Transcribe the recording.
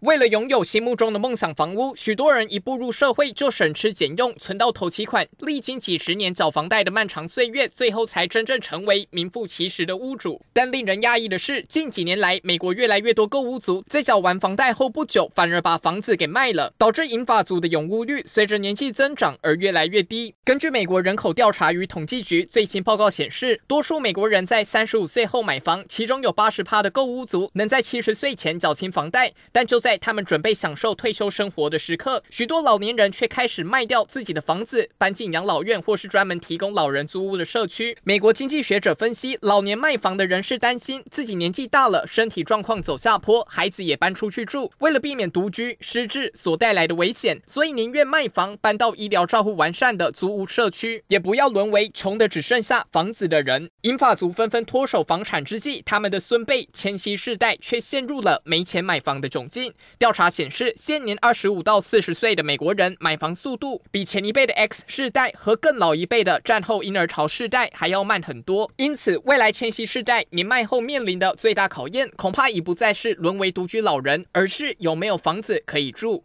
为了拥有心目中的梦想房屋，许多人一步入社会就省吃俭用，存到头期款，历经几十年缴房贷的漫长岁月，最后才真正成为名副其实的屋主。但令人讶异的是，近几年来，美国越来越多购屋族在缴完房贷后不久，反而把房子给卖了，导致银发族的拥屋率随着年纪增长而越来越低。根据美国人口调查与统计局最新报告显示，多数美国人在三十五岁后买房，其中有八十趴的购屋族能在七十岁前缴清房贷，但就在在他们准备享受退休生活的时刻，许多老年人却开始卖掉自己的房子，搬进养老院或是专门提供老人租屋的社区。美国经济学者分析，老年卖房的人是担心自己年纪大了，身体状况走下坡，孩子也搬出去住，为了避免独居失智所带来的危险，所以宁愿卖房搬到医疗照护完善的租屋社区，也不要沦为穷的只剩下房子的人。银发族纷纷脱手房产之际，他们的孙辈千禧世代却陷入了没钱买房的窘境。调查显示，现年二十五到四十岁的美国人买房速度比前一辈的 X 世代和更老一辈的战后婴儿潮世代还要慢很多。因此，未来千禧世代年迈后面临的最大考验，恐怕已不再是沦为独居老人，而是有没有房子可以住。